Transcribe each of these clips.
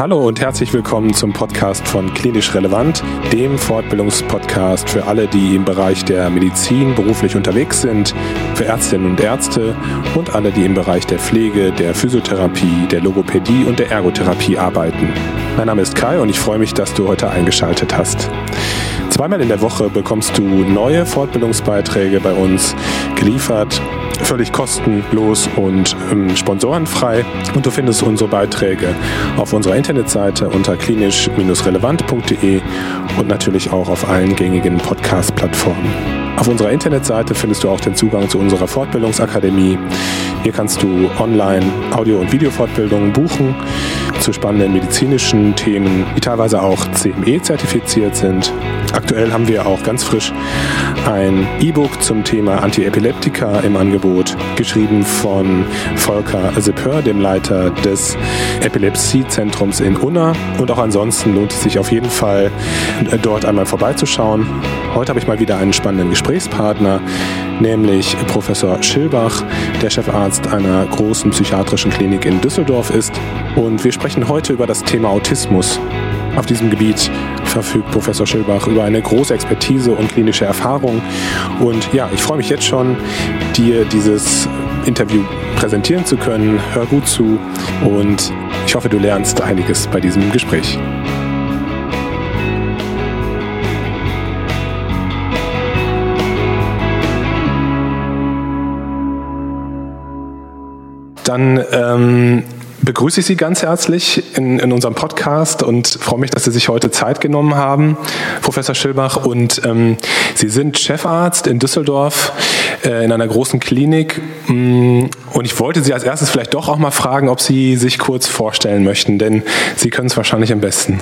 Hallo und herzlich willkommen zum Podcast von Klinisch Relevant, dem Fortbildungspodcast für alle, die im Bereich der Medizin beruflich unterwegs sind, für Ärztinnen und Ärzte und alle, die im Bereich der Pflege, der Physiotherapie, der Logopädie und der Ergotherapie arbeiten. Mein Name ist Kai und ich freue mich, dass du heute eingeschaltet hast. Zweimal in der Woche bekommst du neue Fortbildungsbeiträge bei uns geliefert völlig kostenlos und ähm, sponsorenfrei. Und du findest unsere Beiträge auf unserer Internetseite unter klinisch-relevant.de und natürlich auch auf allen gängigen Podcast-Plattformen. Auf unserer Internetseite findest du auch den Zugang zu unserer Fortbildungsakademie. Hier kannst du online Audio- und Videofortbildungen buchen zu spannenden medizinischen Themen, die teilweise auch CME-zertifiziert sind. Aktuell haben wir auch ganz frisch ein E-Book zum Thema Antiepileptika im Angebot, geschrieben von Volker Seppör, dem Leiter des Epilepsiezentrums in Unna. Und auch ansonsten lohnt es sich auf jeden Fall, dort einmal vorbeizuschauen. Heute habe ich mal wieder einen spannenden Gesprächspartner, nämlich Professor Schilbach, der Chefarzt einer großen psychiatrischen Klinik in Düsseldorf ist. Und wir sprechen heute über das Thema Autismus. Auf diesem Gebiet verfügt Professor Schilbach über eine große Expertise und klinische Erfahrung. Und ja, ich freue mich jetzt schon, dir dieses Interview präsentieren zu können. Hör gut zu und ich hoffe, du lernst einiges bei diesem Gespräch. Dann ähm, begrüße ich Sie ganz herzlich in, in, unserem Podcast und freue mich, dass Sie sich heute Zeit genommen haben, Professor Schilbach. Und ähm, Sie sind Chefarzt in Düsseldorf äh, in einer großen Klinik. Mm, und ich wollte Sie als erstes vielleicht doch auch mal fragen, ob Sie sich kurz vorstellen möchten, denn Sie können es wahrscheinlich am besten.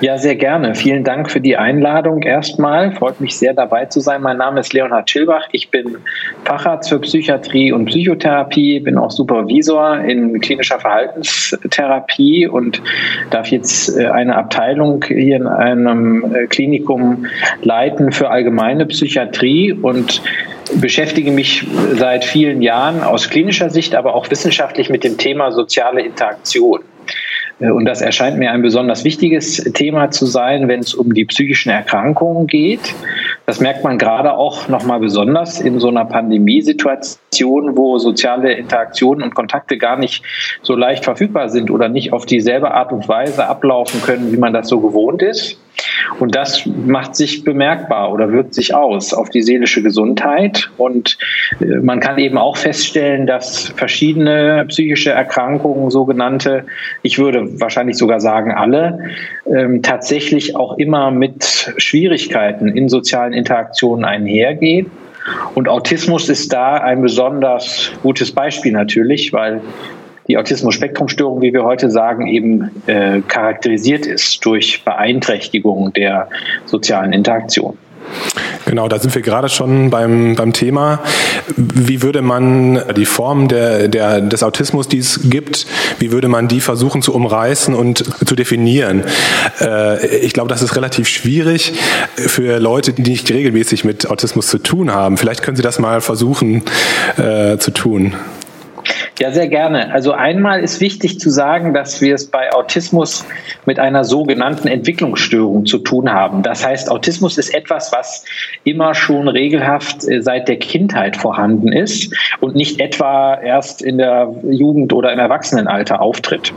Ja, sehr gerne. Vielen Dank für die Einladung erstmal. Freut mich sehr dabei zu sein. Mein Name ist Leonhard Schilbach. Ich bin Facharzt für Psychiatrie und Psychotherapie, bin auch Supervisor in klinischer Verhaltenstherapie und darf jetzt äh, eine Abteilung hier in einem äh, Klinikum leiten für allgemeine Psychiatrie und beschäftige mich seit vielen Jahren aus klinischer Sicht, aber auch wissenschaftlich mit dem Thema soziale Interaktion. Äh, und das erscheint mir ein besonders wichtiges Thema zu sein, wenn es um die psychischen Erkrankungen geht. Das merkt man gerade auch nochmal besonders in so einer Pandemiesituation, wo soziale Interaktionen und Kontakte gar nicht so leicht verfügbar sind oder nicht auf dieselbe Art und Weise ablaufen können, wie man das so gewohnt ist. Und das macht sich bemerkbar oder wirkt sich aus auf die seelische Gesundheit. Und äh, man kann eben auch feststellen, dass verschiedene psychische Erkrankungen, sogenannte, ich würde wahrscheinlich sogar sagen alle, ähm, tatsächlich auch immer mit Schwierigkeiten in sozialen Interaktionen einhergehen. Und Autismus ist da ein besonders gutes Beispiel natürlich, weil die Autismus-Spektrum-Störung, wie wir heute sagen, eben äh, charakterisiert ist durch Beeinträchtigung der sozialen Interaktion. Genau, da sind wir gerade schon beim, beim Thema. Wie würde man die Form der, der, des Autismus, die es gibt, wie würde man die versuchen zu umreißen und zu definieren? Äh, ich glaube, das ist relativ schwierig für Leute, die nicht regelmäßig mit Autismus zu tun haben. Vielleicht können Sie das mal versuchen äh, zu tun. Ja, sehr gerne. Also einmal ist wichtig zu sagen, dass wir es bei Autismus mit einer sogenannten Entwicklungsstörung zu tun haben. Das heißt, Autismus ist etwas, was immer schon regelhaft äh, seit der Kindheit vorhanden ist und nicht etwa erst in der Jugend oder im Erwachsenenalter auftritt.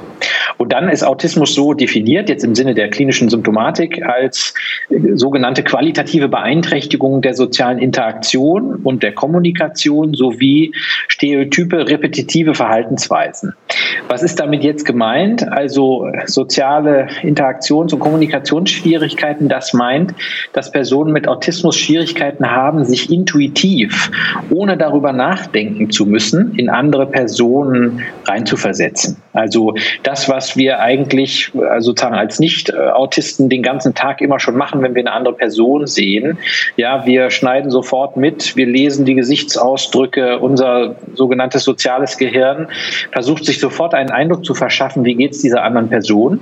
Und dann ist Autismus so definiert, jetzt im Sinne der klinischen Symptomatik, als äh, sogenannte qualitative Beeinträchtigung der sozialen Interaktion und der Kommunikation sowie stereotype, repetitive Verhaltensweisen. Was ist damit jetzt gemeint? Also soziale Interaktions- und Kommunikationsschwierigkeiten, das meint, dass Personen mit Autismus Schwierigkeiten haben, sich intuitiv, ohne darüber nachdenken zu müssen, in andere Personen reinzuversetzen. Also das, was wir eigentlich äh, sozusagen als Nicht-Autisten den ganzen Tag immer schon machen, wenn wir eine andere Person sehen. Ja, wir schneiden sofort mit, wir lesen die Gesichtsausdrücke, unser sogenanntes soziales Gehirn Gehirn versucht sich sofort einen Eindruck zu verschaffen, wie geht es dieser anderen Person,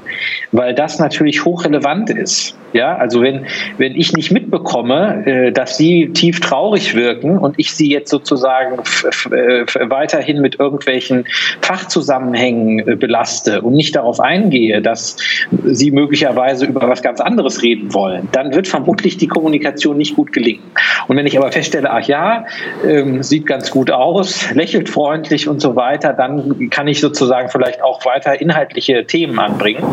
weil das natürlich hochrelevant ist. Ja, also wenn, wenn ich nicht mitbekomme, äh, dass sie tief traurig wirken und ich sie jetzt sozusagen weiterhin mit irgendwelchen Fachzusammenhängen äh, belaste und nicht nicht darauf eingehe, dass sie möglicherweise über was ganz anderes reden wollen, dann wird vermutlich die Kommunikation nicht gut gelingen. Und wenn ich aber feststelle, ach ja, ähm, sieht ganz gut aus, lächelt freundlich und so weiter, dann kann ich sozusagen vielleicht auch weiter inhaltliche Themen anbringen.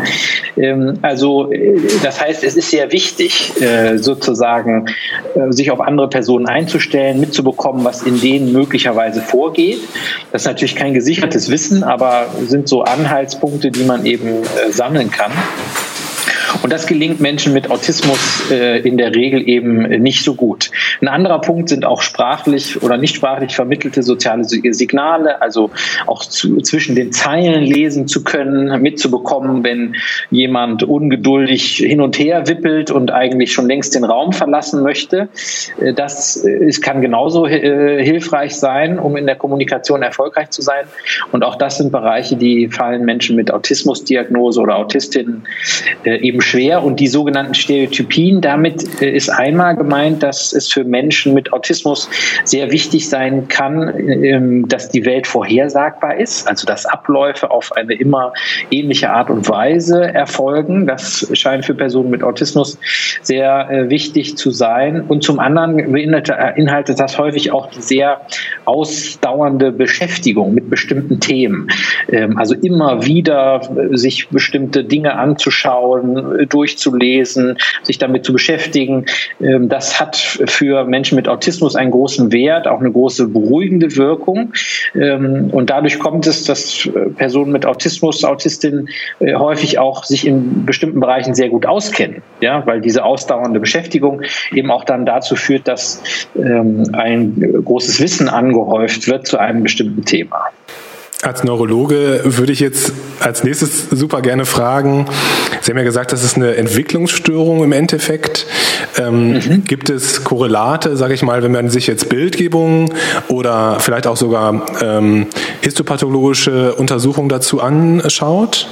Ähm, also äh, das heißt, es ist sehr wichtig, äh, sozusagen äh, sich auf andere Personen einzustellen, mitzubekommen, was in denen möglicherweise vorgeht. Das ist natürlich kein gesichertes Wissen, aber sind so Anhaltspunkte, die man eben äh, sammeln kann. Und das gelingt Menschen mit Autismus äh, in der Regel eben nicht so gut. Ein anderer Punkt sind auch sprachlich oder nicht sprachlich vermittelte soziale Signale, also auch zu, zwischen den Zeilen lesen zu können, mitzubekommen, wenn jemand ungeduldig hin und her wippelt und eigentlich schon längst den Raum verlassen möchte. Äh, das ist, kann genauso äh, hilfreich sein, um in der Kommunikation erfolgreich zu sein. Und auch das sind Bereiche, die fallen Menschen mit Autismusdiagnose oder Autistinnen äh, eben schwer. Und die sogenannten Stereotypien, damit äh, ist einmal gemeint, dass es für Menschen mit Autismus sehr wichtig sein kann, ähm, dass die Welt vorhersagbar ist, also dass Abläufe auf eine immer ähnliche Art und Weise erfolgen. Das scheint für Personen mit Autismus sehr äh, wichtig zu sein. Und zum anderen beinhaltet das häufig auch die sehr ausdauernde Beschäftigung mit bestimmten Themen. Ähm, also immer wieder sich bestimmte Dinge anzuschauen, durchzulesen, sich damit zu beschäftigen. Ähm, das hat für Menschen mit Autismus einen großen Wert, auch eine große beruhigende Wirkung. Ähm, und dadurch kommt es, dass äh, Personen mit Autismus, Autistinnen äh, häufig auch sich in bestimmten Bereichen sehr gut auskennen, ja, weil diese ausdauernde Beschäftigung eben auch dann dazu führt, dass ähm, ein großes Wissen angehäuft wird zu einem bestimmten Thema. Als Neurologe würde ich jetzt als nächstes super gerne fragen, Sie haben ja gesagt, das ist eine Entwicklungsstörung im Endeffekt. Ähm, mhm. Gibt es Korrelate, sage ich mal, wenn man sich jetzt Bildgebungen oder vielleicht auch sogar ähm, histopathologische Untersuchungen dazu anschaut?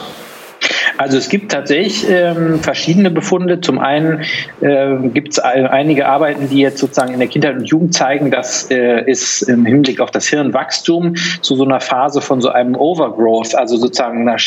Also es gibt tatsächlich ähm, verschiedene Befunde. Zum einen äh, gibt es einige Arbeiten, die jetzt sozusagen in der Kindheit und Jugend zeigen, dass äh, es im Hinblick auf das Hirnwachstum zu so einer Phase von so einem Overgrowth, also sozusagen einer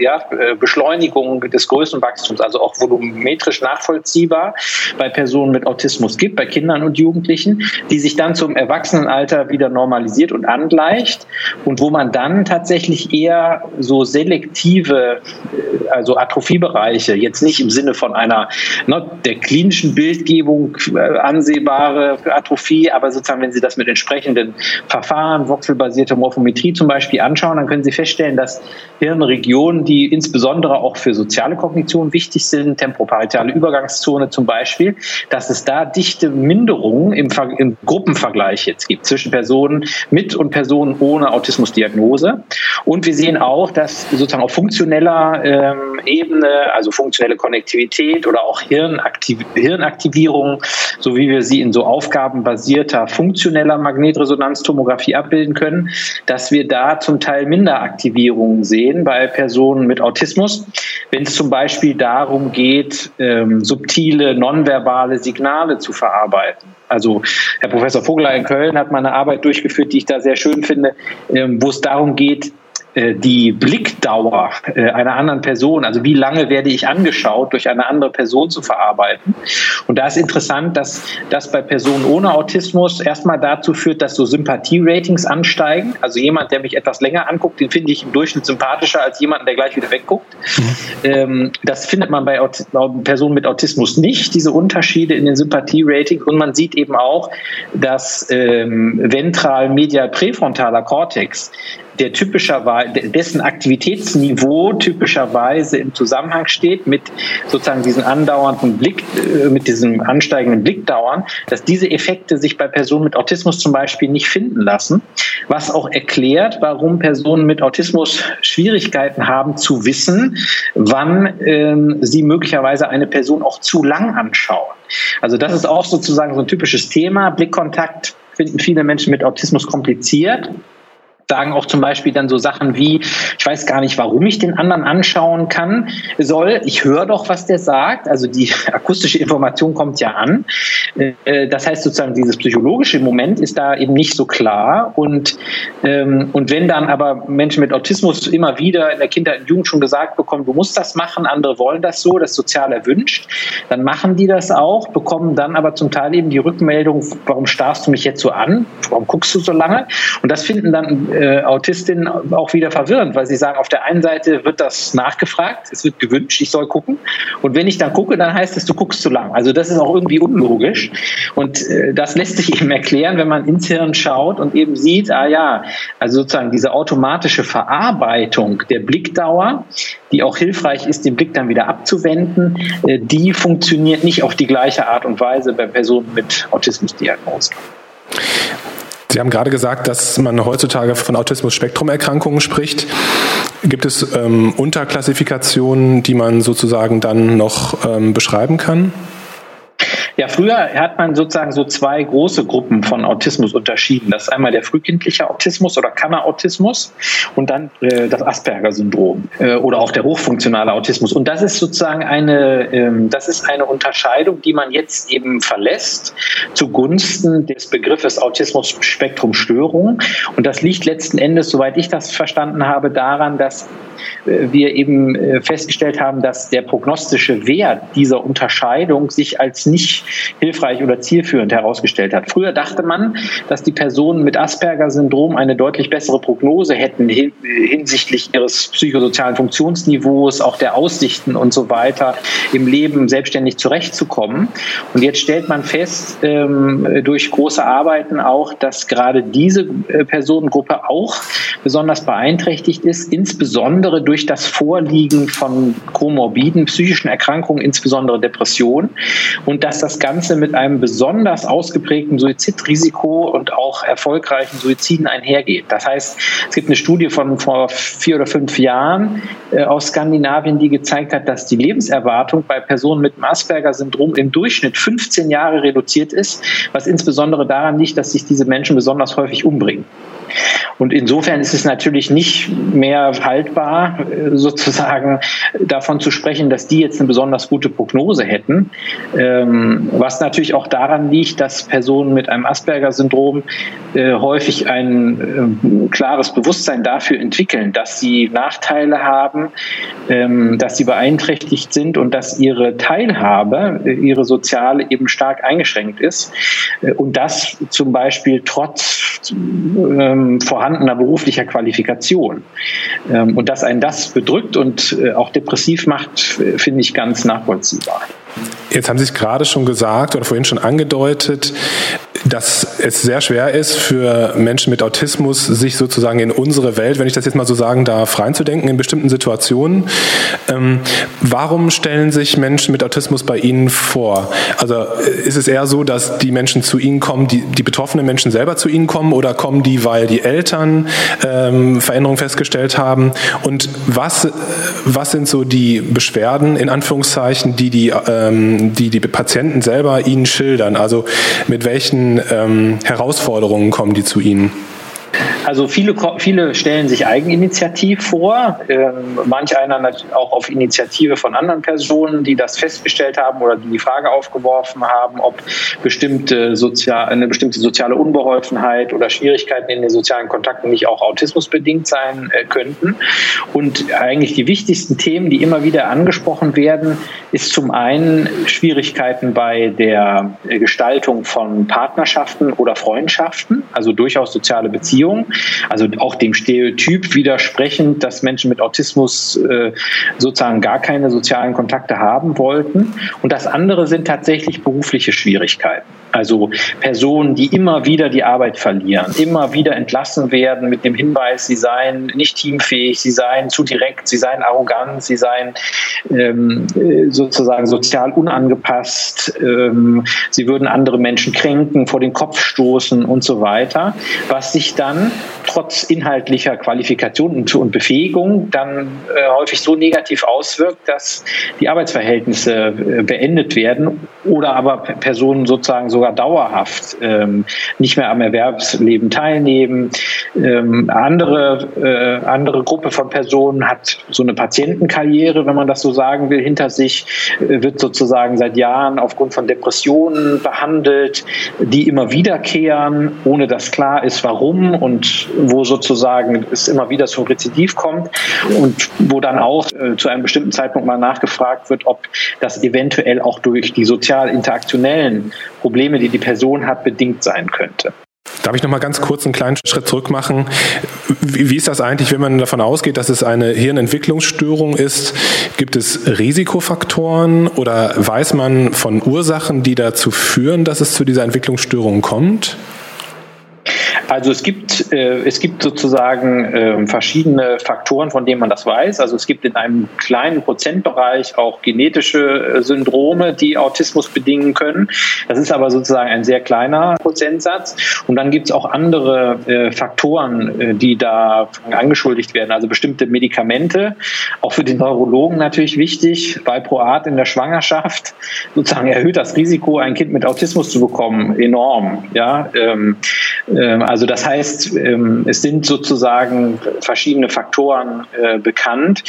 ja, äh, Beschleunigung des Größenwachstums, also auch volumetrisch nachvollziehbar bei Personen mit Autismus gibt, bei Kindern und Jugendlichen, die sich dann zum Erwachsenenalter wieder normalisiert und angleicht und wo man dann tatsächlich eher so selektive äh, also Atrophiebereiche, jetzt nicht im Sinne von einer ne, der klinischen Bildgebung äh, ansehbare Atrophie, aber sozusagen, wenn Sie das mit entsprechenden Verfahren, voxelbasierte Morphometrie zum Beispiel anschauen, dann können Sie feststellen, dass Hirnregionen, die insbesondere auch für soziale Kognition wichtig sind, tempoparitale Übergangszone zum Beispiel, dass es da dichte Minderungen im, im Gruppenvergleich jetzt gibt zwischen Personen mit und Personen ohne Autismusdiagnose. Und wir sehen auch, dass sozusagen auf funktioneller ähm, Ebene, also funktionelle Konnektivität oder auch Hirnaktiv Hirnaktivierung, so wie wir sie in so aufgabenbasierter funktioneller Magnetresonanztomographie abbilden können, dass wir da zum Teil Minderaktivierungen sehen bei Personen mit Autismus, wenn es zum Beispiel darum geht, ähm, subtile nonverbale Signale zu verarbeiten. Also Herr Professor Vogler in Köln hat mal eine Arbeit durchgeführt, die ich da sehr schön finde, ähm, wo es darum geht, die Blickdauer äh, einer anderen Person, also wie lange werde ich angeschaut, durch eine andere Person zu verarbeiten. Und da ist interessant, dass das bei Personen ohne Autismus erstmal dazu führt, dass so Sympathie-Ratings ansteigen. Also jemand, der mich etwas länger anguckt, den finde ich im Durchschnitt sympathischer als jemanden, der gleich wieder wegguckt. Mhm. das findet man bei Personen mit Autismus nicht, diese Unterschiede in den Sympathie-Ratings. Und man sieht eben auch, dass ähm, ventral-medial präfrontaler Kortex der typischerweise, dessen Aktivitätsniveau typischerweise im Zusammenhang steht mit sozusagen diesen andauernden Blick, äh, mit diesem ansteigenden Blickdauern, dass diese Effekte sich bei Personen mit Autismus zum Beispiel nicht finden lassen, was auch erklärt, warum Personen mit Autismus Schwierigkeiten haben zu wissen, wann ähm, sie möglicherweise eine Person auch zu lang anschauen. Also das ist auch sozusagen so ein typisches Thema. Blickkontakt finden viele Menschen mit Autismus kompliziert. Sagen auch zum Beispiel dann so Sachen wie, ich weiß gar nicht, warum ich den anderen anschauen kann, soll. Ich höre doch, was der sagt. Also die akustische Information kommt ja an. Äh, das heißt sozusagen, dieses psychologische Moment ist da eben nicht so klar. Und, ähm, und wenn dann aber Menschen mit Autismus immer wieder in der Kindheit und Jugend schon gesagt bekommen, du musst das machen, andere wollen das so, das sozial erwünscht, dann machen die das auch, bekommen dann aber zum Teil eben die Rückmeldung, warum starrst du mich jetzt so an? Warum guckst du so lange? Und das finden dann äh, Autistinnen auch wieder verwirrend, weil sie sagen, auf der einen Seite wird das nachgefragt, es wird gewünscht, ich soll gucken. Und wenn ich dann gucke, dann heißt es, du guckst zu lang. Also das ist auch irgendwie unlogisch. Und äh, das lässt sich eben erklären, wenn man ins Hirn schaut und eben sieht, ah ja, also sozusagen diese automatische Verarbeitung der Blickdauer, die auch hilfreich ist, den Blick dann wieder abzuwenden, äh, die funktioniert nicht auf die gleiche Art und Weise bei Personen mit Autismusdiagnose. Sie haben gerade gesagt, dass man heutzutage von Autismus-Spektrum-Erkrankungen spricht. Gibt es ähm, Unterklassifikationen, die man sozusagen dann noch ähm, beschreiben kann? Ja, früher hat man sozusagen so zwei große Gruppen von Autismus unterschieden. Das ist einmal der frühkindliche Autismus oder Kammerautismus und dann äh, das Asperger-Syndrom äh, oder auch der hochfunktionale Autismus. Und das ist sozusagen eine, ähm, das ist eine Unterscheidung, die man jetzt eben verlässt zugunsten des Begriffes Autismus-Spektrum-Störung. Und das liegt letzten Endes, soweit ich das verstanden habe, daran, dass äh, wir eben äh, festgestellt haben, dass der prognostische Wert dieser Unterscheidung sich als nicht hilfreich oder zielführend herausgestellt hat. Früher dachte man, dass die Personen mit Asperger-Syndrom eine deutlich bessere Prognose hätten hinsichtlich ihres psychosozialen Funktionsniveaus, auch der Aussichten und so weiter, im Leben selbstständig zurechtzukommen. Und jetzt stellt man fest, ähm, durch große Arbeiten auch, dass gerade diese äh, Personengruppe auch besonders beeinträchtigt ist, insbesondere durch das Vorliegen von komorbiden psychischen Erkrankungen, insbesondere Depressionen. Und dass das Ganze mit einem besonders ausgeprägten Suizidrisiko und auch erfolgreichen Suiziden einhergeht. Das heißt, es gibt eine Studie von vor vier oder fünf Jahren äh, aus Skandinavien, die gezeigt hat, dass die Lebenserwartung bei Personen mit dem Asperger-Syndrom im Durchschnitt 15 Jahre reduziert ist, was insbesondere daran liegt, dass sich diese Menschen besonders häufig umbringen. Und insofern ist es natürlich nicht mehr haltbar, sozusagen davon zu sprechen, dass die jetzt eine besonders gute Prognose hätten. Ähm, was natürlich auch daran liegt, dass Personen mit einem Asperger-Syndrom äh, häufig ein äh, klares Bewusstsein dafür entwickeln, dass sie Nachteile haben, ähm, dass sie beeinträchtigt sind und dass ihre Teilhabe, äh, ihre soziale eben stark eingeschränkt ist. Äh, und das zum Beispiel trotz ähm, vorhandener beruflicher Qualifikation. Ähm, und dass einen das bedrückt und äh, auch depressiv macht, äh, finde ich ganz nachvollziehbar. Jetzt haben Sie es gerade schon gesagt oder vorhin schon angedeutet, dass es sehr schwer ist für Menschen mit Autismus, sich sozusagen in unsere Welt, wenn ich das jetzt mal so sagen darf, reinzudenken in bestimmten Situationen. Ähm, warum stellen sich Menschen mit Autismus bei Ihnen vor? Also äh, ist es eher so, dass die Menschen zu Ihnen kommen, die, die betroffenen Menschen selber zu Ihnen kommen oder kommen die, weil die Eltern ähm, Veränderungen festgestellt haben? Und was, was sind so die Beschwerden, in Anführungszeichen, die die äh, ähm, die die Patienten selber Ihnen schildern? Also mit welchen ähm, Herausforderungen kommen die zu Ihnen? Also viele, viele stellen sich eigeninitiativ vor, ähm, manch einer auch auf Initiative von anderen Personen, die das festgestellt haben oder die die Frage aufgeworfen haben, ob bestimmte sozial, eine bestimmte soziale Unbeholfenheit oder Schwierigkeiten in den sozialen Kontakten nicht auch autismusbedingt sein äh, könnten. Und eigentlich die wichtigsten Themen, die immer wieder angesprochen werden, ist zum einen Schwierigkeiten bei der Gestaltung von Partnerschaften oder Freundschaften, also durchaus soziale Beziehungen. Also auch dem Stereotyp widersprechend, dass Menschen mit Autismus äh, sozusagen gar keine sozialen Kontakte haben wollten. Und das andere sind tatsächlich berufliche Schwierigkeiten. Also Personen, die immer wieder die Arbeit verlieren, immer wieder entlassen werden mit dem Hinweis, sie seien nicht teamfähig, sie seien zu direkt, sie seien arrogant, sie seien ähm, sozusagen sozial unangepasst, ähm, sie würden andere Menschen kränken, vor den Kopf stoßen und so weiter, was sich dann trotz inhaltlicher Qualifikation und, Befähigung dann äh, häufig so negativ auswirkt, dass die Arbeitsverhältnisse äh, beendet werden oder aber Personen sozusagen sogar dauerhaft ähm, nicht mehr am Erwerbsleben teilnehmen. Ähm, andere, äh, andere Gruppe von Personen hat so eine Patientenkarriere, wenn man das so sagen will, hinter sich, äh, wird sozusagen seit Jahren aufgrund von Depressionen behandelt, die immer wiederkehren, ohne dass klar ist, warum und wo sozusagen es immer wieder zum Rezidiv kommt und wo dann auch äh, zu einem bestimmten Zeitpunkt mal nachgefragt wird, ob das eventuell auch durch die sozial-interaktionellen Probleme, die die Person hat, bedingt sein könnte. Darf ich noch mal ganz kurz einen kleinen Schritt zurück machen? Wie, wie, ist das eigentlich, wenn man davon ausgeht, dass es eine Hirnentwicklungsstörung ist? Gibt es Risikofaktoren oder weiß man von Ursachen, die dazu führen, dass es zu dieser Entwicklungsstörung kommt? Also es gibt, äh, es gibt sozusagen äh, verschiedene Faktoren, von denen man das weiß. Also es gibt in einem kleinen Prozentbereich auch genetische äh, Syndrome, die Autismus bedingen können. Das ist aber sozusagen ein sehr kleiner Prozentsatz. Und dann gibt es auch andere äh, Faktoren, äh, die da angeschuldigt werden. Also bestimmte Medikamente, auch für den Neurologen natürlich wichtig. Valproat in der Schwangerschaft sozusagen erhöht das Risiko, ein Kind mit Autismus zu bekommen, enorm. Ja, ähm, also das heißt, ähm, es sind sozusagen verschiedene Faktoren äh, bekannt.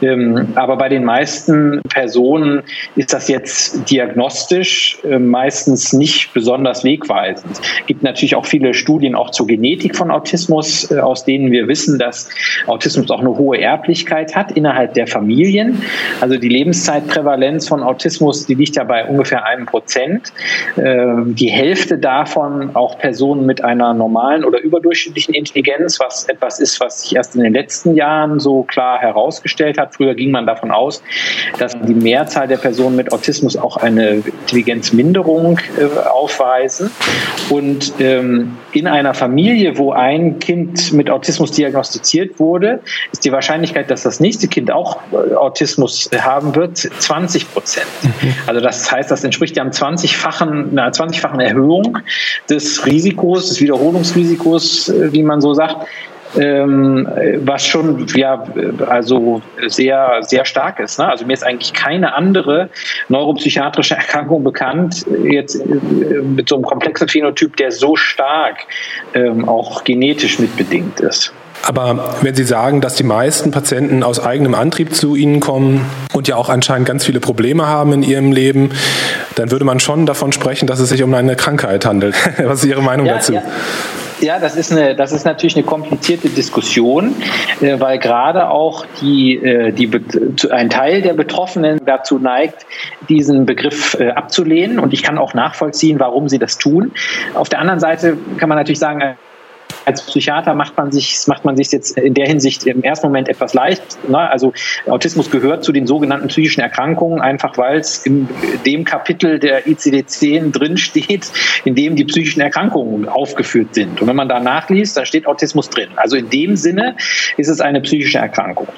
Ähm, aber bei den meisten Personen ist das jetzt diagnostisch meistens nicht besonders wegweisend. Es gibt natürlich auch viele Studien auch zur Genetik von Autismus, äh, aus denen wir wissen, dass Autismus auch eine hohe Erblichkeit hat innerhalb der Familien. Also die Lebenszeitprävalenz von Autismus, die liegt ja bei ungefähr einem Prozent. Die Hälfte davon auch Personen mit einer normalen oder überdurchschnittlichen Intelligenz, was etwas ist, was sich erst in den letzten Jahren so klar herausgestellt hat. Früher ging man davon aus, dass die Mehrzahl der Personen mit Autismus auch eine Intelligenzminderung äh, aufweisen. Und ähm, in einer Familie, wo ein Kind mit Autismus diagnostiziert wurde, ist die Wahrscheinlichkeit, dass das nächste Kind auch äh, Autismus haben wird, 20 Prozent. Mhm. Also das heißt, das entspricht ja einem 20-fachen, einer 20-fachen Erhöhung des Risikos, des Wiederholungsrisikos, äh, wie man so sagt, ähm, was schon ja also sehr sehr stark ist. Ne? Also mir ist eigentlich keine andere neuropsychiatrische Erkrankung bekannt jetzt äh, mit so einem komplexen Phänotyp, der so stark ähm, auch genetisch mitbedingt ist. Aber wenn Sie sagen, dass die meisten Patienten aus eigenem Antrieb zu Ihnen kommen und ja auch anscheinend ganz viele Probleme haben in ihrem Leben, dann würde man schon davon sprechen, dass es sich um eine Krankheit handelt. Was ist Ihre Meinung ja, dazu? Ja. Ja, das ist eine, das ist natürlich eine komplizierte Diskussion, äh, weil gerade auch die, äh, die, ein Teil der Betroffenen dazu neigt, diesen Begriff äh, abzulehnen. Und ich kann auch nachvollziehen, warum sie das tun. Auf der anderen Seite kann man natürlich sagen, als Psychiater macht man sich macht man sich jetzt in der Hinsicht im ersten Moment etwas leicht. Ne? Also Autismus gehört zu den sogenannten psychischen Erkrankungen, einfach weil es in dem Kapitel der ICD-10 drin steht, in dem die psychischen Erkrankungen aufgeführt sind. Und wenn man da nachliest, da steht Autismus drin. Also in dem Sinne ist es eine psychische Erkrankung.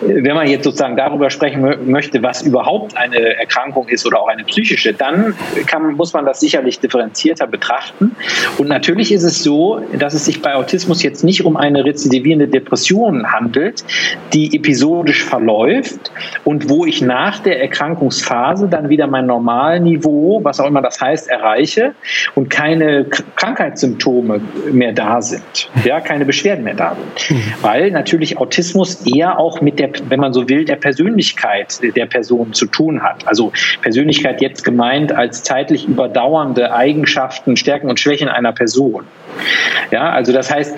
Wenn man jetzt sozusagen darüber sprechen möchte, was überhaupt eine Erkrankung ist oder auch eine psychische, dann kann, muss man das sicherlich differenzierter betrachten. Und natürlich ist es so, dass es sich bei Autismus jetzt nicht um eine rezidivierende Depression handelt, die episodisch verläuft und wo ich nach der Erkrankungsphase dann wieder mein Normalniveau, was auch immer das heißt, erreiche und keine Krankheitssymptome mehr da sind, ja, keine Beschwerden mehr da sind. Mhm. Weil natürlich Autismus eher auch mit der, wenn man so will, der Persönlichkeit der Person zu tun hat. Also Persönlichkeit jetzt gemeint als zeitlich überdauernde Eigenschaften, Stärken und Schwächen einer Person. Ja, also das heißt,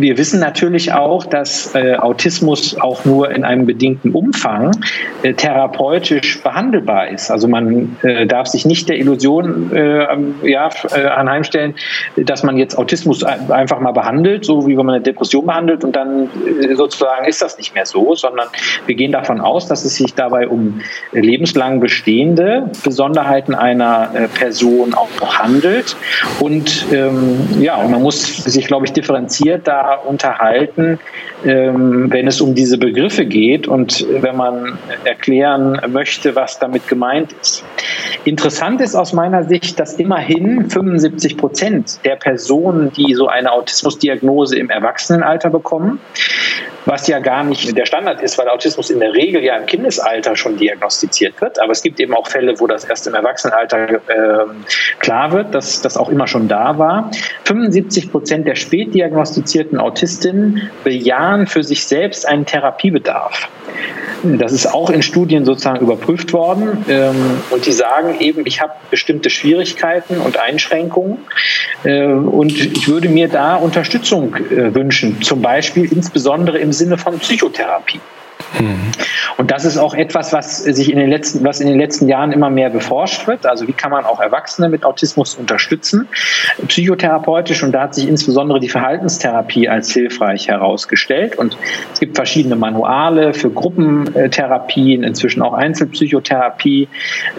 wir wissen natürlich auch, dass äh, Autismus auch nur in einem bedingten Umfang äh, therapeutisch behandelbar ist. Also man äh, darf sich nicht der Illusion äh, ja, äh, anheimstellen, dass man jetzt Autismus einfach mal behandelt, so wie wenn man eine Depression behandelt und dann äh, sozusagen ist das nicht mehr so, sondern wir gehen davon aus, dass es sich dabei um lebenslang bestehende Besonderheiten einer Person auch handelt. Und ähm, ja, und man muss sich, glaube ich, differenziert da unterhalten, ähm, wenn es um diese Begriffe geht und wenn man erklären möchte, was damit gemeint ist. Interessant ist aus meiner Sicht, dass immerhin 75 Prozent der Personen, die so eine Autismusdiagnose im Erwachsenenalter bekommen, was ja gar nicht der Standard ist, weil Autismus in der Regel ja im Kindesalter schon diagnostiziert wird. Aber es gibt eben auch Fälle, wo das erst im Erwachsenenalter äh, klar wird, dass das auch immer schon da war. 75 Prozent der spätdiagnostizierten Autistinnen bejahen für sich selbst einen Therapiebedarf. Das ist auch in Studien sozusagen überprüft worden. Ähm, und die sagen eben, ich habe bestimmte Schwierigkeiten und Einschränkungen. Äh, und ich würde mir da Unterstützung äh, wünschen, zum Beispiel insbesondere im Sinne von Psychotherapie. Mhm. Und das ist auch etwas, was sich in den letzten, was in den letzten Jahren immer mehr beforscht wird. Also wie kann man auch Erwachsene mit Autismus unterstützen, psychotherapeutisch. Und da hat sich insbesondere die Verhaltenstherapie als hilfreich herausgestellt. Und es gibt verschiedene Manuale für Gruppentherapien, inzwischen auch Einzelpsychotherapie,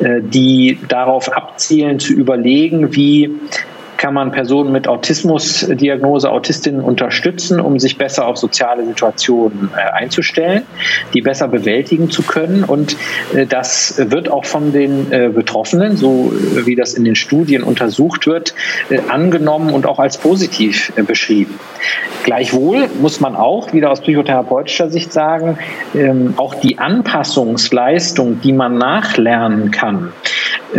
äh, die darauf abzielen zu überlegen, wie kann man Personen mit Autismusdiagnose, Autistinnen unterstützen, um sich besser auf soziale Situationen äh, einzustellen, die besser bewältigen zu können. Und äh, das wird auch von den äh, Betroffenen, so wie das in den Studien untersucht wird, angenommen und auch als positiv beschrieben. Gleichwohl muss man auch wieder aus psychotherapeutischer Sicht sagen, ähm, auch die Anpassungsleistung, die man nachlernen kann,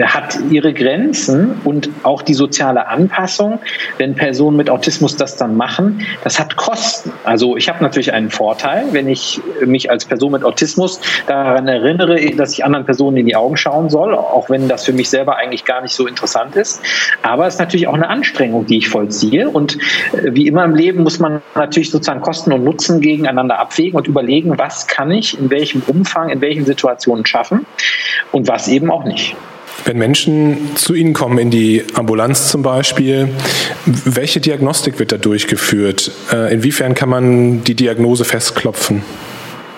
hat ihre Grenzen und auch die soziale Anpassung, wenn Personen mit Autismus das dann machen, das hat Kosten. Also ich habe natürlich einen Vorteil, wenn ich mich als Person mit Autismus daran erinnere, dass ich anderen Personen in die Augen schauen soll, auch wenn das für mich selber eigentlich gar nicht so interessant ist. Aber es ist natürlich auch eine Anstrengung, die ich vollziehe. Und äh, wie immer im Leben muss man natürlich sozusagen Kosten und Nutzen gegeneinander abwägen und überlegen, was kann ich in welchem Umfang, in welchen Situationen schaffen und was eben auch nicht. Wenn Menschen zu Ihnen kommen, in die Ambulanz zum Beispiel, welche Diagnostik wird da durchgeführt? Äh, inwiefern kann man die Diagnose festklopfen?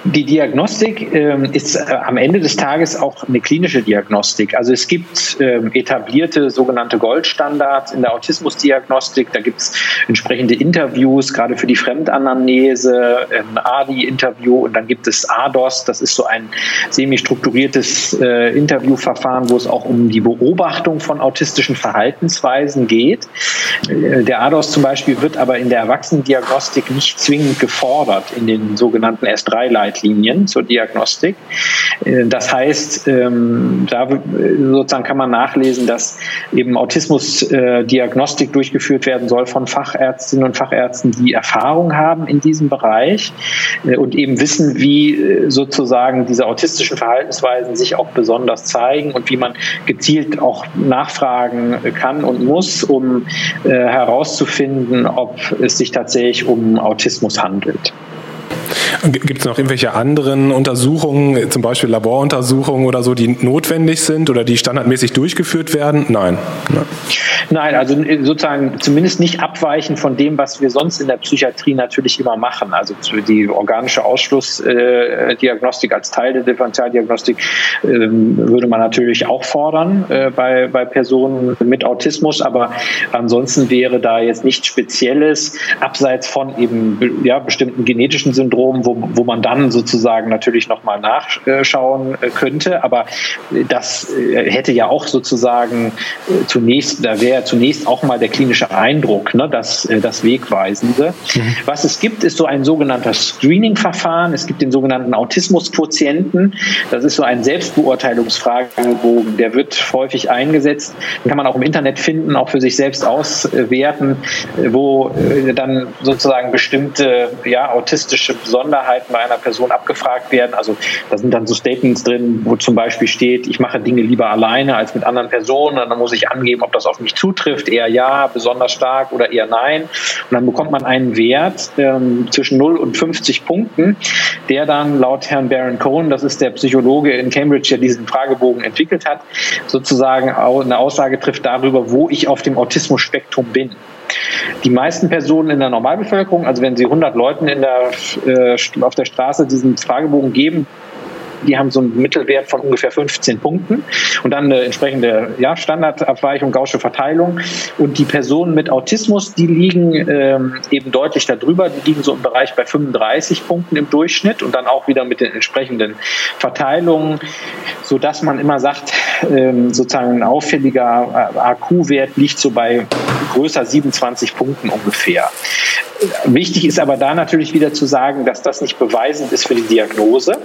Die Diagnostik ähm, ist äh, am Ende des Tages auch eine klinische Diagnostik. Also es gibt ähm, etablierte sogenannte Goldstandards in der Autismusdiagnostik. Da gibt es entsprechende Interviews, gerade für die Fremdanamnese, ein ADI-Interview und dann gibt es ADOS. Das ist so ein semi-strukturiertes äh, Interviewverfahren, wo es auch um die Beobachtung von autistischen Verhaltensweisen geht. Äh, der ADOS zum Beispiel wird aber in der Erwachsenendiagnostik nicht zwingend gefordert in den sogenannten S3-Leitungen. Leitlinien zur Diagnostik. Äh, das heißt, ähm, da sozusagen kann man nachlesen, dass eben Autismusdiagnostik durchgeführt werden soll von Fachärztinnen und Fachärzten, die Erfahrung haben in diesem Bereich äh, und eben wissen, wie äh, sozusagen diese autistischen Verhaltensweisen sich auch besonders zeigen und wie man gezielt auch nachfragen kann und muss, um herauszufinden, ob es sich tatsächlich um Autismus handelt. Gibt es noch irgendwelche anderen Untersuchungen, zum Beispiel Laboruntersuchungen oder so, die notwendig sind oder die standardmäßig durchgeführt werden? Nein. Nein, also sozusagen zumindest nicht abweichen von dem, was wir sonst in der Psychiatrie natürlich immer machen. Also die organische Ausschlussdiagnostik als Teil der Differentialdiagnostik ähm, würde man natürlich auch fordern äh, bei, bei Personen mit Autismus, aber ansonsten wäre da jetzt nichts Spezielles, abseits von eben ja, bestimmten genetischen Syndromen, wo, wo man dann sozusagen natürlich nochmal nachschauen äh, könnte. Aber das äh, hätte ja auch sozusagen äh, zunächst, da wäre zunächst auch mal der klinische Eindruck, ne, das, das Wegweisende. Mhm. Was es gibt, ist so ein sogenannter Screening-Verfahren. Es gibt den sogenannten Autismus-Quotienten. Das ist so ein Selbstbeurteilungsfragebogen. Der wird häufig eingesetzt. Den kann man auch im Internet finden, auch für sich selbst auswerten, wo dann sozusagen bestimmte ja, autistische Besonderheiten bei einer Person abgefragt werden. Also da sind dann so Statements drin, wo zum Beispiel steht, ich mache Dinge lieber alleine als mit anderen Personen. Und dann muss ich angeben, ob das auf mich zutrifft, eher ja, besonders stark oder eher nein. Und dann bekommt man einen Wert ähm, zwischen 0 und 50 Punkten, der dann laut Herrn Baron Cohen, das ist der Psychologe in Cambridge, der diesen Fragebogen entwickelt hat, sozusagen eine Aussage trifft darüber, wo ich auf dem Autismus-Spektrum bin. Die meisten Personen in der Normalbevölkerung, also wenn Sie 100 Leuten in der, äh, auf der Straße diesen Fragebogen geben, die haben so einen Mittelwert von ungefähr 15 Punkten und dann eine entsprechende ja, Standardabweichung, gausche Verteilung. Und die Personen mit Autismus, die liegen ähm, eben deutlich darüber. Die liegen so im Bereich bei 35 Punkten im Durchschnitt und dann auch wieder mit den entsprechenden Verteilungen, sodass man immer sagt, ähm, sozusagen ein auffälliger AQ-Wert liegt so bei größer 27 Punkten ungefähr. Wichtig ist aber da natürlich wieder zu sagen, dass das nicht beweisend ist für die Diagnose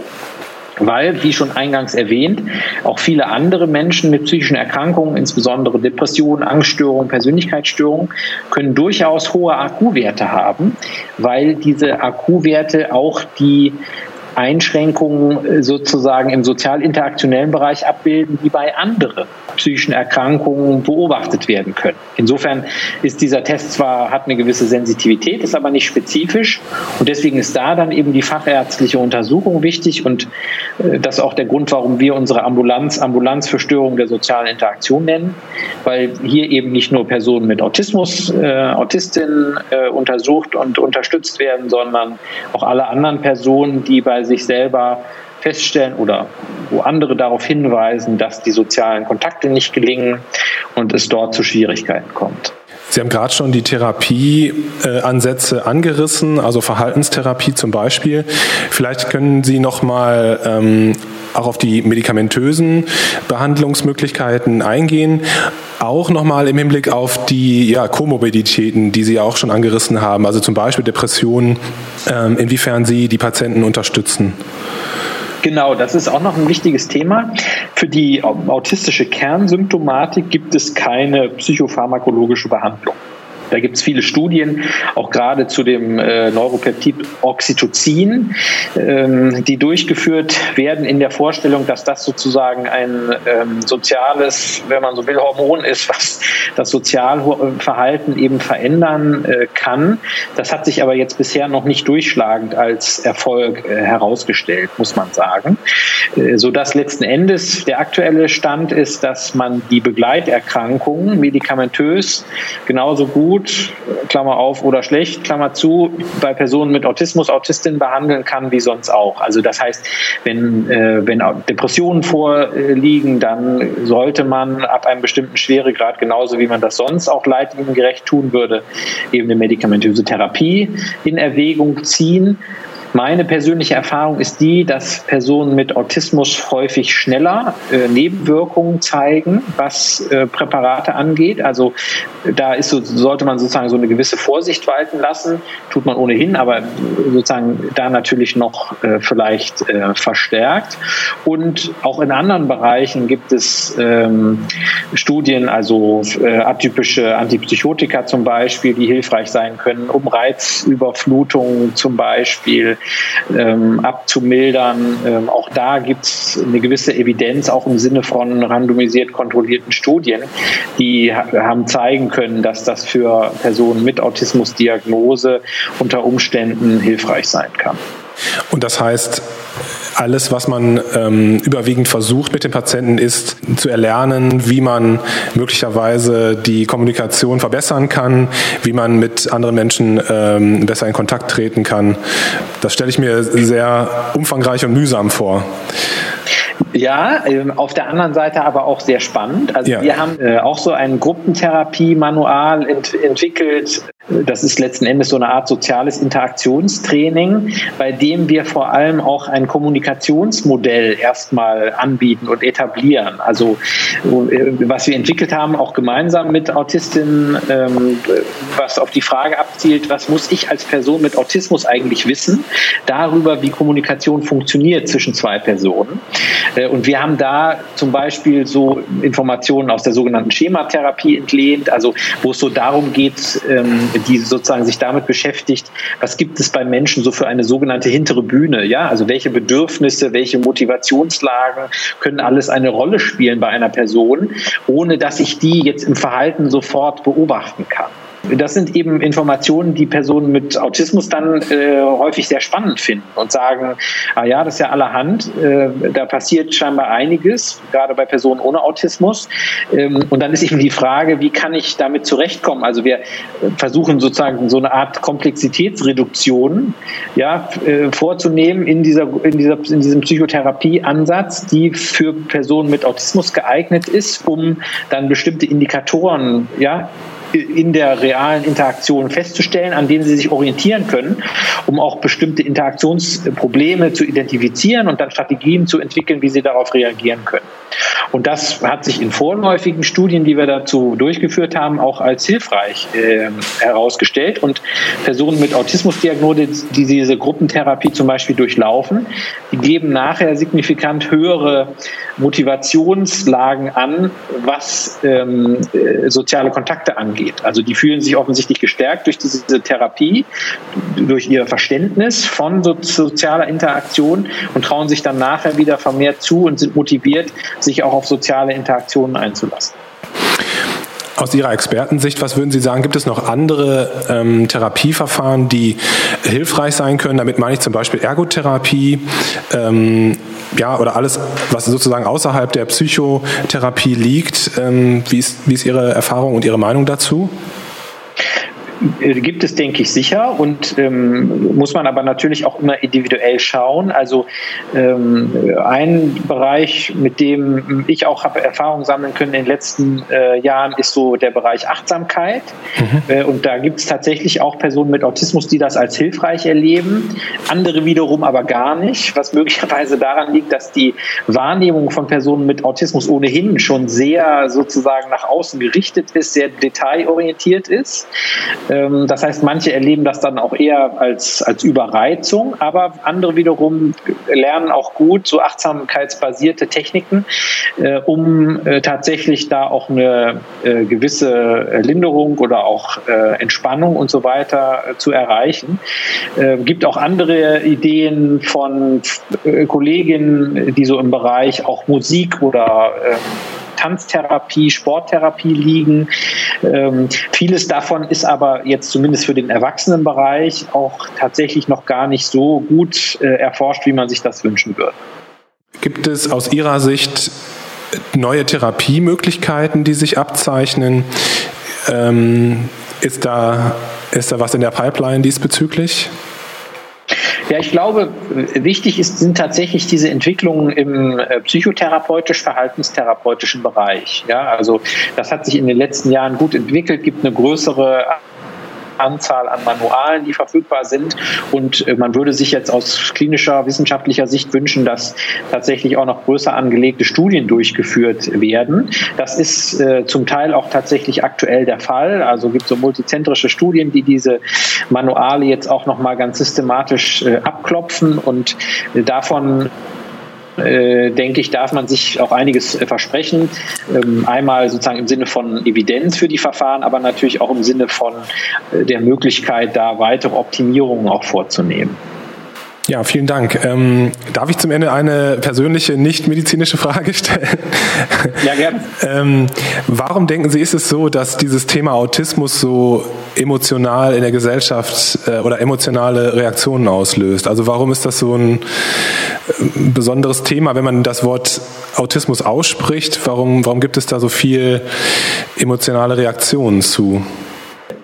weil, wie schon eingangs erwähnt, auch viele andere Menschen mit psychischen Erkrankungen, insbesondere Depressionen, Angststörungen, Persönlichkeitsstörungen, können durchaus hohe AQ-Werte haben, weil diese AQ-Werte auch die Einschränkungen sozusagen im sozial-interaktionellen Bereich abbilden, die bei anderen psychischen Erkrankungen beobachtet werden können. Insofern ist dieser Test zwar, hat eine gewisse Sensitivität, ist aber nicht spezifisch und deswegen ist da dann eben die fachärztliche Untersuchung wichtig und äh, das ist auch der Grund, warum wir unsere Ambulanz Ambulanz für Störungen der sozialen Interaktion nennen, weil hier eben nicht nur Personen mit Autismus, äh, Autistinnen äh, untersucht und unterstützt werden, sondern auch alle anderen Personen, die bei sich selber feststellen oder wo andere darauf hinweisen, dass die sozialen Kontakte nicht gelingen und es dort zu Schwierigkeiten kommt. Sie haben gerade schon die Therapieansätze angerissen, also Verhaltenstherapie zum Beispiel. Vielleicht können Sie noch mal ähm, auch auf die medikamentösen Behandlungsmöglichkeiten eingehen. Auch nochmal im Hinblick auf die ja, Komorbiditäten, die Sie auch schon angerissen haben, also zum Beispiel Depressionen, ähm, inwiefern Sie die Patienten unterstützen. Genau, das ist auch noch ein wichtiges Thema. Für die autistische Kernsymptomatik gibt es keine psychopharmakologische Behandlung. Da gibt es viele Studien, auch gerade zu dem äh, Neuropeptid Oxytocin, ähm, die durchgeführt werden in der Vorstellung, dass das sozusagen ein ähm, soziales, wenn man so will, Hormon ist, was das Sozialverhalten eben verändern äh, kann. Das hat sich aber jetzt bisher noch nicht durchschlagend als Erfolg äh, herausgestellt, muss man sagen. Äh, sodass letzten Endes der aktuelle Stand ist, dass man die Begleiterkrankungen medikamentös genauso gut gut, Klammer auf, oder schlecht, Klammer zu, bei Personen mit Autismus, Autistinnen behandeln kann, wie sonst auch. Also das heißt, wenn, äh, wenn Depressionen vorliegen, dann sollte man ab einem bestimmten Schweregrad, genauso wie man das sonst auch leitliniengerecht tun würde, eben eine medikamentöse Therapie in Erwägung ziehen. Meine persönliche Erfahrung ist die, dass Personen mit Autismus häufig schneller äh, Nebenwirkungen zeigen, was äh, Präparate angeht. Also da ist so, sollte man sozusagen so eine gewisse Vorsicht walten lassen. Tut man ohnehin, aber sozusagen da natürlich noch äh, vielleicht äh, verstärkt. Und auch in anderen Bereichen gibt es ähm, Studien, also äh, atypische Antipsychotika zum Beispiel, die hilfreich sein können, um Reizüberflutung zum Beispiel ähm, abzumildern. Ähm, auch da gibt es eine gewisse Evidenz, auch im Sinne von randomisiert kontrollierten Studien, die haben zeigen können, dass das für Personen mit Autismusdiagnose unter Umständen hilfreich sein kann. Und das heißt, alles, was man ähm, überwiegend versucht mit den Patienten, ist zu erlernen, wie man möglicherweise die Kommunikation verbessern kann, wie man mit anderen Menschen ähm, besser in Kontakt treten kann. Das stelle ich mir sehr umfangreich und mühsam vor. Ja, ähm, auf der anderen Seite aber auch sehr spannend. Also ja. wir haben äh, auch so ein Gruppentherapie-Manual ent entwickelt. Das ist letzten Endes so eine Art soziales Interaktionstraining, bei dem wir vor allem auch ein Kommunikationsmodell erstmal anbieten und etablieren. Also äh, was wir entwickelt haben, auch gemeinsam mit Autistinnen, ähm, was auf die Frage abzielt, was muss ich als Person mit Autismus eigentlich wissen, darüber, wie Kommunikation funktioniert zwischen zwei Personen. Äh, und wir haben da zum Beispiel so Informationen aus der sogenannten Schematherapie entlehnt, also wo es so darum geht, ähm, die sozusagen sich damit beschäftigt, was gibt es bei Menschen so für eine sogenannte hintere Bühne, ja, also welche Bedürfnisse, welche Motivationslagen können alles eine Rolle spielen bei einer Person, ohne dass ich die jetzt im Verhalten sofort beobachten kann. Das sind eben Informationen, die Personen mit Autismus dann äh, häufig sehr spannend finden und sagen, ah ja, das ist ja allerhand, äh, da passiert scheinbar einiges, gerade bei Personen ohne Autismus. Ähm, und dann ist eben die Frage, wie kann ich damit zurechtkommen? Also wir versuchen sozusagen so eine Art Komplexitätsreduktion ja, äh, vorzunehmen in, dieser, in, dieser, in diesem Psychotherapieansatz, die für Personen mit Autismus geeignet ist, um dann bestimmte Indikatoren ja, in der realen Interaktion festzustellen, an denen sie sich orientieren können, um auch bestimmte Interaktionsprobleme zu identifizieren und dann Strategien zu entwickeln, wie sie darauf reagieren können. Und das hat sich in vorläufigen Studien, die wir dazu durchgeführt haben, auch als hilfreich äh, herausgestellt. Und Personen mit Autismusdiagnose, die diese Gruppentherapie zum Beispiel durchlaufen, die geben nachher signifikant höhere Motivationslagen an, was ähm, äh, soziale Kontakte angeht. Also die fühlen sich offensichtlich gestärkt durch diese Therapie, durch ihr Verständnis von so sozialer Interaktion und trauen sich dann nachher wieder vermehrt zu und sind motiviert, sich auch auf soziale Interaktionen einzulassen. Aus Ihrer Expertensicht, was würden Sie sagen, gibt es noch andere ähm, Therapieverfahren, die hilfreich sein können? Damit meine ich zum Beispiel Ergotherapie, ähm, ja, oder alles, was sozusagen außerhalb der Psychotherapie liegt. Ähm, wie, ist, wie ist Ihre Erfahrung und Ihre Meinung dazu? Äh, gibt es, denke ich, sicher und ähm, muss man aber natürlich auch immer individuell schauen. Also ähm, ein Bereich, mit dem ich auch habe Erfahrung sammeln können in den letzten äh, Jahren, ist so der Bereich Achtsamkeit. Mhm. Äh, und da gibt es tatsächlich auch Personen mit Autismus, die das als hilfreich erleben, andere wiederum aber gar nicht, was möglicherweise daran liegt, dass die Wahrnehmung von Personen mit Autismus ohnehin schon sehr sozusagen nach außen gerichtet ist, sehr detailorientiert ist. Ähm, das heißt, manche erleben das dann auch eher als, als Überreizung, aber andere wiederum lernen auch gut so achtsamkeitsbasierte Techniken, äh, um äh, tatsächlich da auch eine äh, gewisse Linderung oder auch äh, Entspannung und so weiter äh, zu erreichen. Äh, gibt auch andere Ideen von Kolleginnen, die so im Bereich auch Musik oder ähm, Tanztherapie, Sporttherapie liegen. Ähm, vieles davon ist aber jetzt zumindest für den Erwachsenenbereich auch tatsächlich noch gar nicht so gut äh, erforscht, wie man sich das wünschen würde. Gibt es aus Ihrer Sicht neue Therapiemöglichkeiten, die sich abzeichnen? Ähm, ist, da, ist da was in der Pipeline diesbezüglich? Ja, ich glaube, wichtig ist, sind tatsächlich diese Entwicklungen im äh, psychotherapeutisch-verhaltenstherapeutischen Bereich. Ja, also das hat sich in den letzten Jahren gut entwickelt, gibt eine größere Anzahl an Manualen, die verfügbar sind. Und äh, man würde sich jetzt aus klinischer, wissenschaftlicher Sicht wünschen, dass tatsächlich auch noch größer angelegte Studien durchgeführt werden. Das ist äh, zum Teil auch tatsächlich aktuell der Fall. Also gibt es so multizentrische Studien, die diese Manuale jetzt auch noch mal ganz systematisch äh, abklopfen und äh, davon äh, denke ich, darf man sich auch einiges äh, versprechen. Ähm, einmal sozusagen im Sinne von Evidenz für die Verfahren, aber natürlich auch im Sinne von äh, der Möglichkeit, da weitere Optimierungen auch vorzunehmen. Ja, vielen Dank. Ähm, darf ich zum Ende eine persönliche, nicht medizinische Frage stellen? Ja, gerne. ähm, warum denken Sie, ist es so, dass dieses Thema Autismus so emotional in der Gesellschaft äh, oder emotionale Reaktionen auslöst? Also warum ist das so ein äh, besonderes Thema, wenn man das Wort Autismus ausspricht? Warum, warum gibt es da so viel emotionale Reaktionen zu?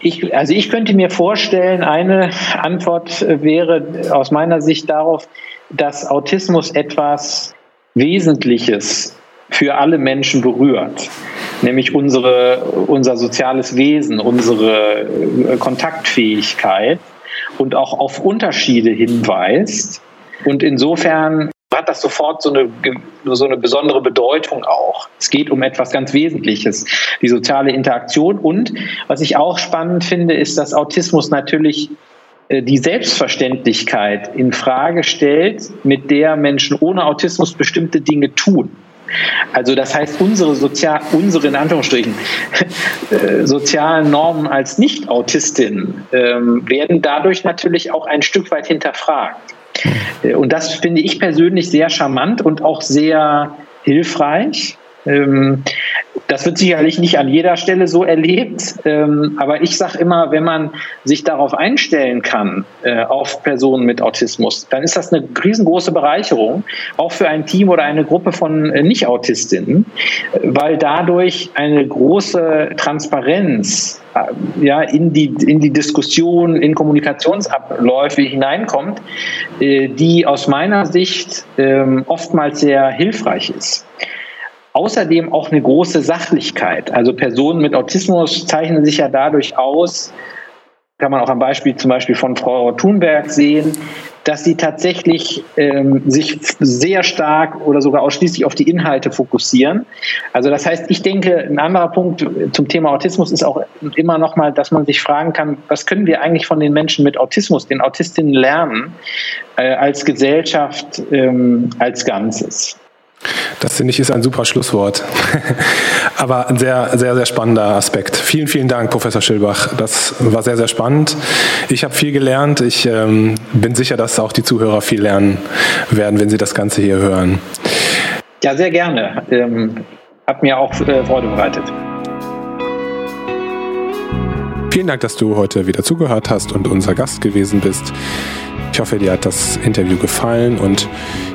Ich, also ich könnte mir vorstellen, eine Antwort wäre aus meiner Sicht darauf, dass Autismus etwas Wesentliches für alle Menschen berührt, nämlich unsere, unser soziales Wesen, unsere Kontaktfähigkeit und auch auf Unterschiede hinweist. Und insofern hat das sofort so eine, so eine besondere Bedeutung auch. Es geht um etwas ganz Wesentliches, die soziale Interaktion. Und was ich auch spannend finde, ist, dass Autismus natürlich äh, die Selbstverständlichkeit in Frage stellt, mit der Menschen ohne Autismus bestimmte Dinge tun. Also das heißt, unsere sozial, unsere in Anführungsstrichen äh, sozialen Normen als Nicht-Autistin ähm, werden dadurch natürlich auch ein Stück weit hinterfragt. Äh, und das finde ich persönlich sehr charmant und auch sehr hilfreich. Ähm, das wird sicherlich nicht an jeder Stelle so erlebt, ähm, aber ich sage immer, wenn man sich darauf einstellen kann, äh, auf Personen mit Autismus, dann ist das eine riesengroße Bereicherung, auch für ein Team oder eine Gruppe von äh, Nicht-Autistinnen, weil dadurch eine große Transparenz äh, ja, in, die, in die Diskussion, in Kommunikationsabläufe hineinkommt, äh, die aus meiner Sicht ähm, oftmals sehr hilfreich ist. Außerdem auch eine große Sachlichkeit. Also Personen mit Autismus zeichnen sich ja dadurch aus, kann man auch am Beispiel zum Beispiel von Frau Thunberg sehen, dass sie tatsächlich ähm, sich sehr stark oder sogar ausschließlich auf die Inhalte fokussieren. Also das heißt, ich denke, ein anderer Punkt zum Thema Autismus ist auch immer noch mal, dass man sich fragen kann, was können wir eigentlich von den Menschen mit Autismus, den Autistinnen lernen, äh, als Gesellschaft, ähm, als Ganzes. Das finde ich ist ein super Schlusswort. Aber ein sehr, sehr, sehr spannender Aspekt. Vielen, vielen Dank, Professor Schilbach. Das war sehr, sehr spannend. Ich habe viel gelernt. Ich ähm, bin sicher, dass auch die Zuhörer viel lernen werden, wenn sie das Ganze hier hören. Ja, sehr gerne. Ähm, hat mir auch äh, Freude bereitet. Vielen Dank, dass du heute wieder zugehört hast und unser Gast gewesen bist. Ich hoffe, dir hat das Interview gefallen und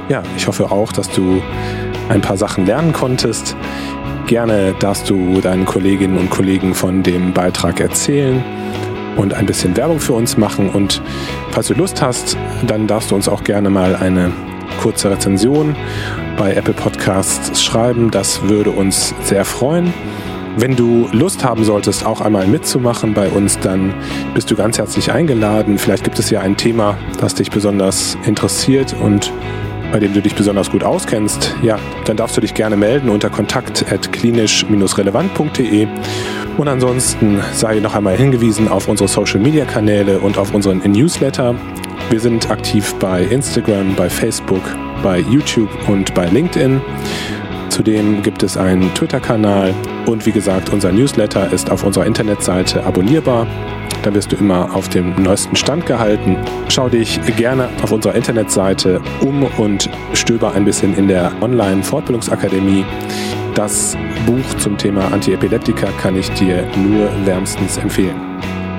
ja, ich hoffe auch, dass du ein paar Sachen lernen konntest. Gerne darfst du deinen Kolleginnen und Kollegen von dem Beitrag erzählen und ein bisschen Werbung für uns machen. Und falls du Lust hast, dann darfst du uns auch gerne mal eine kurze Rezension bei Apple Podcasts schreiben. Das würde uns sehr freuen. Wenn du Lust haben solltest, auch einmal mitzumachen bei uns, dann bist du ganz herzlich eingeladen. Vielleicht gibt es ja ein Thema, das dich besonders interessiert und bei dem du dich besonders gut auskennst. Ja, dann darfst du dich gerne melden unter kontakt@klinisch-relevant.de. Und ansonsten sei noch einmal hingewiesen auf unsere Social Media Kanäle und auf unseren Newsletter. Wir sind aktiv bei Instagram, bei Facebook, bei YouTube und bei LinkedIn. Zudem gibt es einen Twitter-Kanal und wie gesagt, unser Newsletter ist auf unserer Internetseite abonnierbar. Da wirst du immer auf dem neuesten Stand gehalten. Schau dich gerne auf unserer Internetseite um und stöber ein bisschen in der Online-Fortbildungsakademie. Das Buch zum Thema Antiepileptika kann ich dir nur wärmstens empfehlen.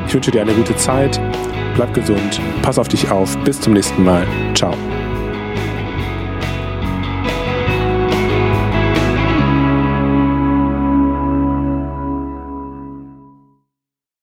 Ich wünsche dir eine gute Zeit, bleib gesund, pass auf dich auf, bis zum nächsten Mal. Ciao.